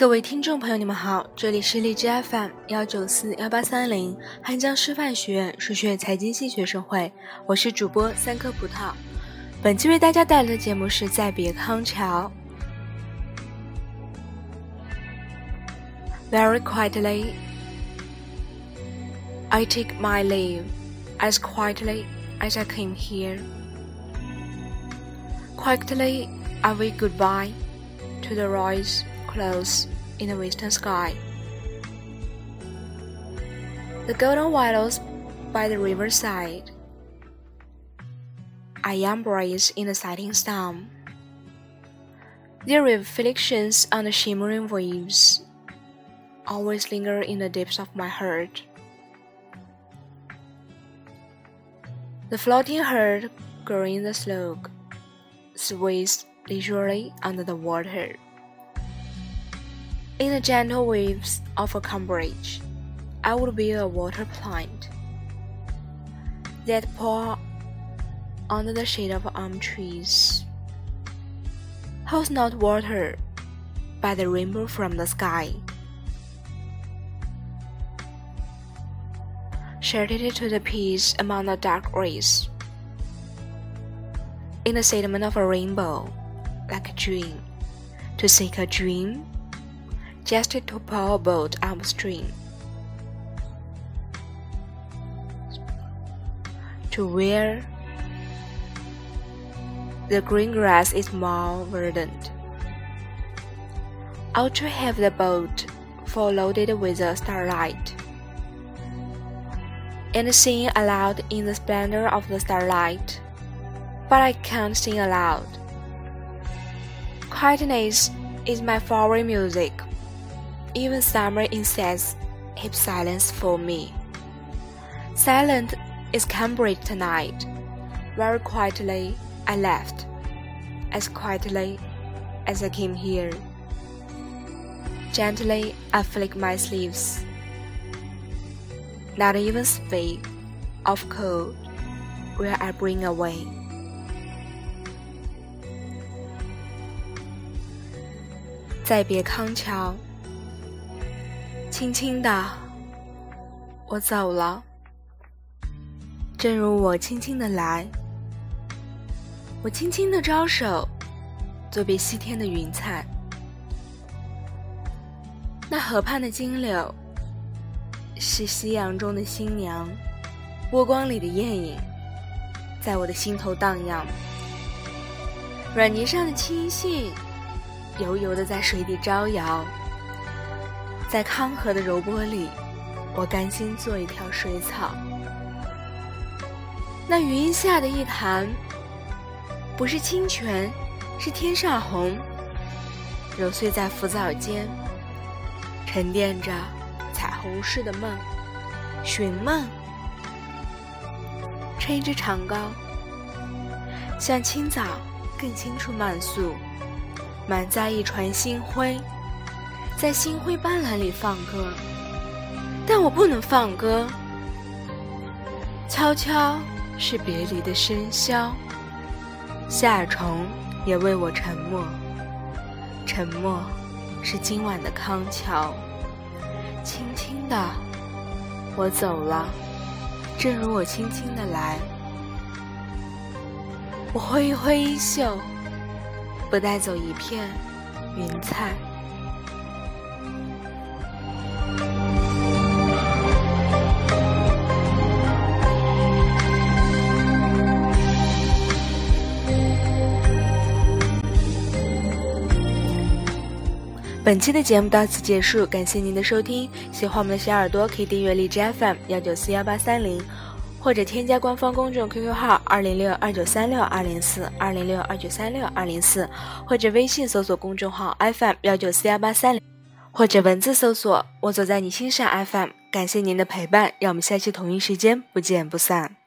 各位听众朋友，你们好，这里是荔枝 FM 幺九四幺八三零汉江师范学院数学财经系学生会，我是主播三颗葡萄。本期为大家带来的节目是再别康桥。Very quietly, I take my leave as quietly as I came here. Quietly, I wave goodbye to the rise close in the western sky. The golden willows by the riverside. I embrace in the setting sun. Their reflections on the shimmering waves always linger in the depths of my heart. The floating herd growing the slope sways leisurely under the water. In the gentle waves of a calm bridge, I would be a water plant that pour under the shade of elm trees. Holds not water, by the rainbow from the sky. Sheltered to the peace among the dark rays. In the sediment of a rainbow, like a dream, to seek a dream, just to pull a boat upstream. To where the green grass is more verdant. Out to have the boat full loaded with the starlight, and sing aloud in the splendor of the starlight. But I can't sing aloud. Quietness is my foreign music. Even summer insects keep silence for me. Silent is Cambridge tonight. Very quietly I left, as quietly as I came here. Gently I flick my sleeves. Not even speak of cold will I bring away. 再别康桥， 轻轻的，我走了。正如我轻轻的来，我轻轻的招手，作别西天的云彩。那河畔的金柳，是夕阳中的新娘，波光里的艳影，在我的心头荡漾。软泥上的青荇。油油的在水底招摇，在康河的柔波里，我甘心做一条水草。那云下的一潭，不是清泉，是天上虹，揉碎在浮藻间，沉淀着彩虹似的梦，寻梦。撑一支长篙，向清早更青处漫溯。满载一船星辉，在星辉斑斓里放歌，但我不能放歌。悄悄是别离的笙箫，夏虫也为我沉默。沉默是今晚的康桥，轻轻的，我走了，正如我轻轻的来。我挥一挥衣袖。不带走一片云彩。本期的节目到此结束，感谢您的收听。喜欢我们的小耳朵可以订阅荔枝 FM 幺九四幺八三零。或者添加官方公众 QQ 号二零六二九三六二零四二零六二九三六二零四，或者微信搜索公众号 FM 幺九四幺八三零，或者文字搜索“我走在你心上 FM”。感谢您的陪伴，让我们下期同一时间不见不散。